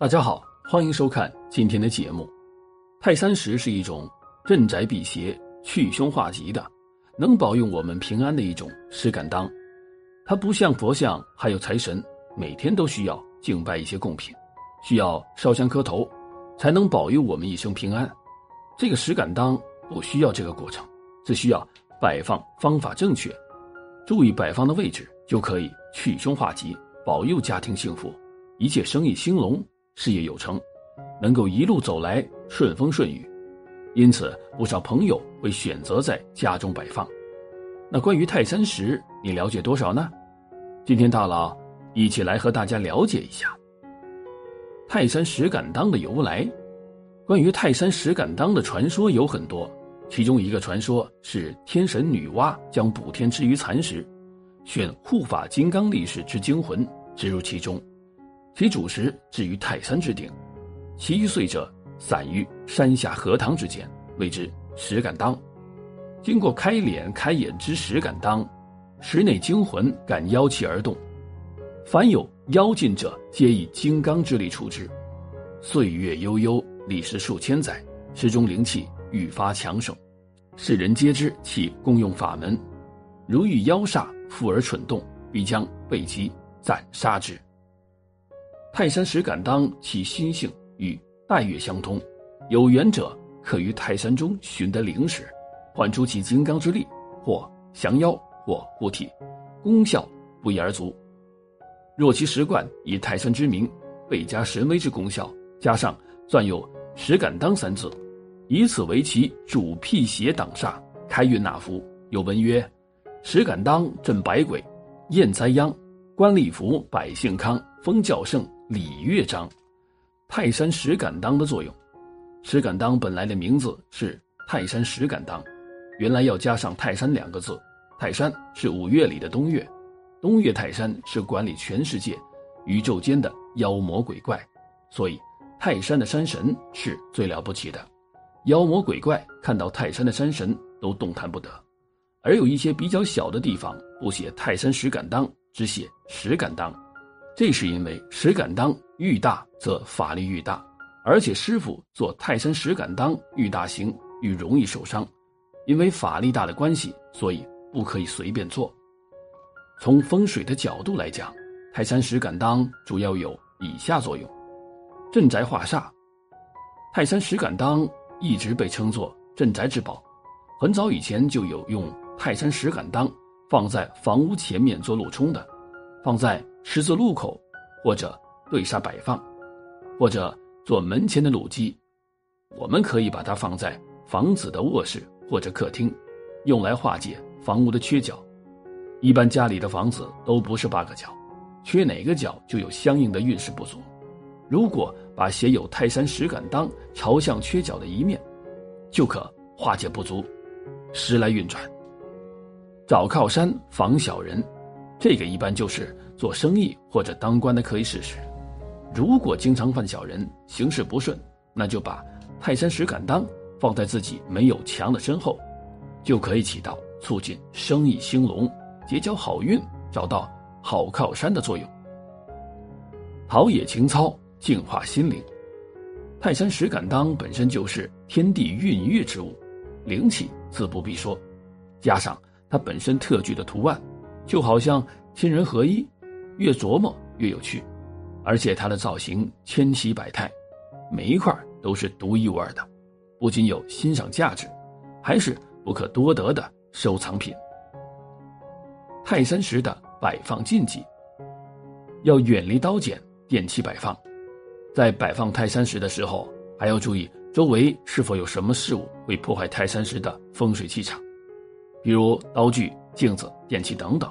大家好，欢迎收看今天的节目。泰山石是一种镇宅辟邪、去凶化吉的，能保佑我们平安的一种石敢当。它不像佛像还有财神，每天都需要敬拜一些贡品，需要烧香磕头，才能保佑我们一生平安。这个石敢当不需要这个过程，只需要摆放方法正确，注意摆放的位置，就可以去凶化吉，保佑家庭幸福，一切生意兴隆。事业有成，能够一路走来顺风顺雨，因此不少朋友会选择在家中摆放。那关于泰山石，你了解多少呢？今天大佬一起来和大家了解一下泰山石敢当的由来。关于泰山石敢当的传说有很多，其中一个传说是天神女娲将补天之于蚕食，选护法金刚力士之精魂植入其中。其主石置于泰山之顶，其余碎者散于山下荷塘之间，谓之石敢当。经过开脸开眼之石敢当，石内精魂敢妖气而动，凡有妖进者，皆以金刚之力处之。岁月悠悠，历时数千载，石中灵气愈发强盛，世人皆知其功用法门。如遇妖煞附而蠢动，必将被其斩杀之。泰山石敢当其心性与带月相通，有缘者可于泰山中寻得灵石，唤出其金刚之力，或降妖，或护体，功效不一而足。若其石冠以泰山之名，倍加神威之功效，加上撰有“石敢当”三字，以此为其主辟邪挡煞、开运纳福，有文曰：“石敢当镇百鬼，验灾殃，官吏福，百姓康，风教盛。”礼乐章，泰山石敢当的作用。石敢当本来的名字是泰山石敢当，原来要加上泰山两个字。泰山是五岳里的东岳，东岳泰山是管理全世界、宇宙间的妖魔鬼怪，所以泰山的山神是最了不起的。妖魔鬼怪看到泰山的山神都动弹不得，而有一些比较小的地方不写泰山石敢当，只写石敢当。这是因为石敢当愈大，则法力愈大，而且师傅做泰山石敢当愈大型愈容易受伤，因为法力大的关系，所以不可以随便做。从风水的角度来讲，泰山石敢当主要有以下作用：镇宅化煞。泰山石敢当一直被称作镇宅之宝，很早以前就有用泰山石敢当放在房屋前面做路冲的，放在。十字路口，或者对煞摆放，或者做门前的路基，我们可以把它放在房子的卧室或者客厅，用来化解房屋的缺角。一般家里的房子都不是八个角，缺哪个角就有相应的运势不足。如果把写有泰山石敢当朝向缺角的一面，就可化解不足，时来运转。找靠山防小人，这个一般就是。做生意或者当官的可以试试。如果经常犯小人，行事不顺，那就把泰山石敢当放在自己没有墙的身后，就可以起到促进生意兴隆、结交好运、找到好靠山的作用。陶冶情操，净化心灵。泰山石敢当本身就是天地孕育之物，灵气自不必说，加上它本身特具的图案，就好像天人合一。越琢磨越有趣，而且它的造型千奇百态，每一块都是独一无二的，不仅有欣赏价值，还是不可多得的收藏品。泰山石的摆放禁忌，要远离刀剪、电器摆放，在摆放泰山石的时候，还要注意周围是否有什么事物会破坏泰山石的风水气场，比如刀具、镜子、电器等等，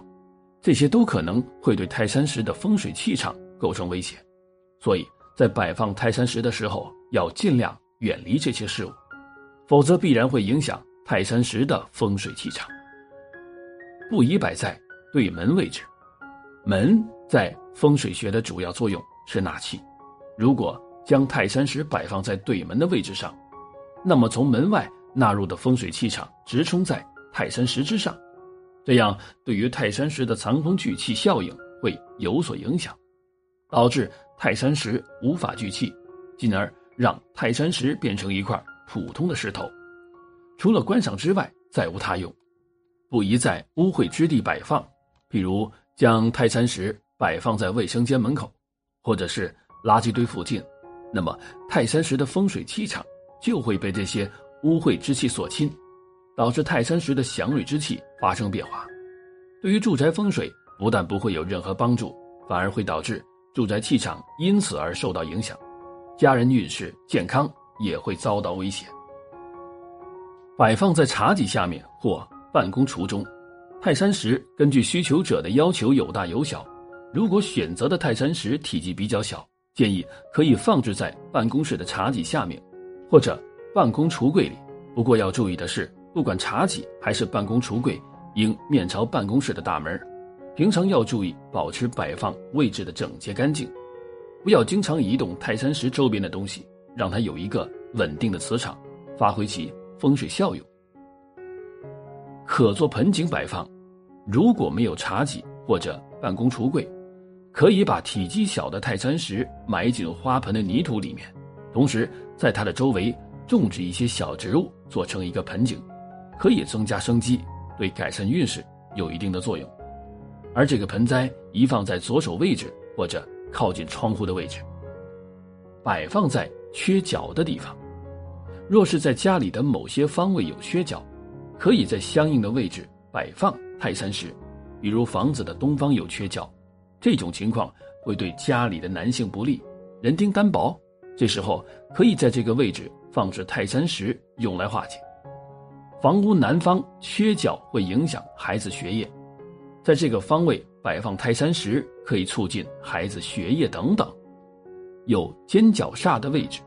这些都可能会对泰山石的风水气场构成威胁。所以在摆放泰山石的时候，要尽量远离这些事物，否则必然会影响泰山石的风水气场。不宜摆在对门位置，门在风水学的主要作用是纳气。如果将泰山石摆放在对门的位置上，那么从门外纳入的风水气场直冲在泰山石之上，这样对于泰山石的藏风聚气效应会有所影响，导致泰山石无法聚气，进而让泰山石变成一块普通的石头，除了观赏之外再无他用。不宜在污秽之地摆放，譬如将泰山石摆放在卫生间门口，或者是垃圾堆附近，那么泰山石的风水气场就会被这些污秽之气所侵，导致泰山石的祥瑞之气发生变化。对于住宅风水不但不会有任何帮助，反而会导致住宅气场因此而受到影响，家人运势健康也会遭到威胁。摆放在茶几下面或。办公橱中，泰山石根据需求者的要求有大有小。如果选择的泰山石体积比较小，建议可以放置在办公室的茶几下面，或者办公橱柜里。不过要注意的是，不管茶几还是办公橱柜，应面朝办公室的大门。平常要注意保持摆放位置的整洁干净，不要经常移动泰山石周边的东西，让它有一个稳定的磁场，发挥其风水效用。可做盆景摆放，如果没有茶几或者办公橱柜，可以把体积小的泰山石埋进花盆的泥土里面，同时在它的周围种植一些小植物，做成一个盆景，可以增加生机，对改善运势有一定的作用。而这个盆栽宜放在左手位置或者靠近窗户的位置，摆放在缺角的地方。若是在家里的某些方位有缺角，可以在相应的位置摆放泰山石，比如房子的东方有缺角，这种情况会对家里的男性不利，人丁单薄。这时候可以在这个位置放置泰山石，用来化解。房屋南方缺角会影响孩子学业，在这个方位摆放泰山石可以促进孩子学业等等。有尖角煞的位置，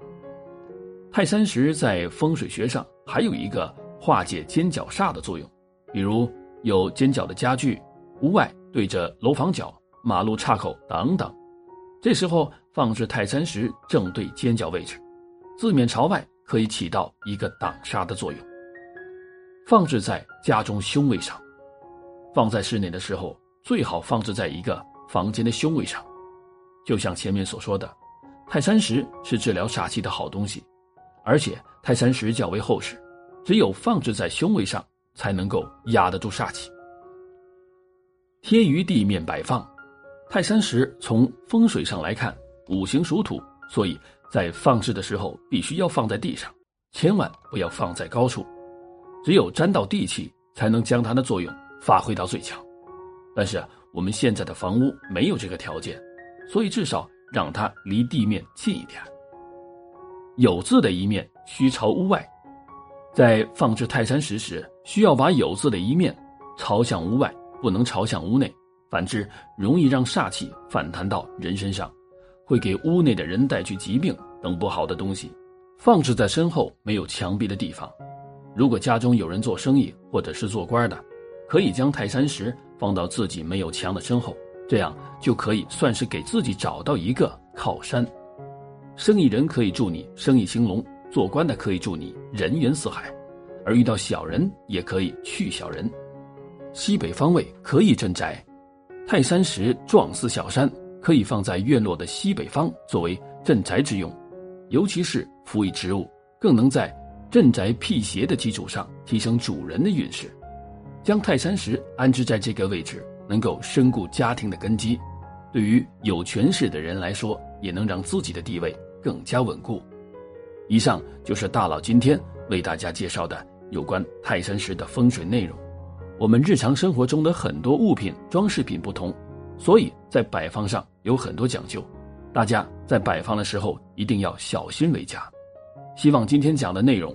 泰山石在风水学上还有一个。化解尖角煞的作用，比如有尖角的家具、屋外对着楼房角、马路岔口等等，这时候放置泰山石正对尖角位置，字面朝外，可以起到一个挡煞的作用。放置在家中胸位上，放在室内的时候最好放置在一个房间的胸位上，就像前面所说的，泰山石是治疗煞气的好东西，而且泰山石较为厚实。只有放置在胸位上，才能够压得住煞气。贴于地面摆放，泰山石从风水上来看，五行属土，所以在放置的时候必须要放在地上，千万不要放在高处。只有沾到地气，才能将它的作用发挥到最强。但是我们现在的房屋没有这个条件，所以至少让它离地面近一点。有字的一面需朝屋外。在放置泰山石时，需要把有字的一面朝向屋外，不能朝向屋内，反之容易让煞气反弹到人身上，会给屋内的人带去疾病等不好的东西。放置在身后没有墙壁的地方，如果家中有人做生意或者是做官的，可以将泰山石放到自己没有墙的身后，这样就可以算是给自己找到一个靠山。生意人可以祝你生意兴隆。做官的可以祝你人缘四海，而遇到小人也可以去小人。西北方位可以镇宅，泰山石状似小山，可以放在院落的西北方作为镇宅之用，尤其是辅以植物，更能在镇宅辟邪的基础上提升主人的运势。将泰山石安置在这个位置，能够深固家庭的根基，对于有权势的人来说，也能让自己的地位更加稳固。以上就是大佬今天为大家介绍的有关泰山石的风水内容。我们日常生活中的很多物品装饰品不同，所以在摆放上有很多讲究。大家在摆放的时候一定要小心为佳。希望今天讲的内容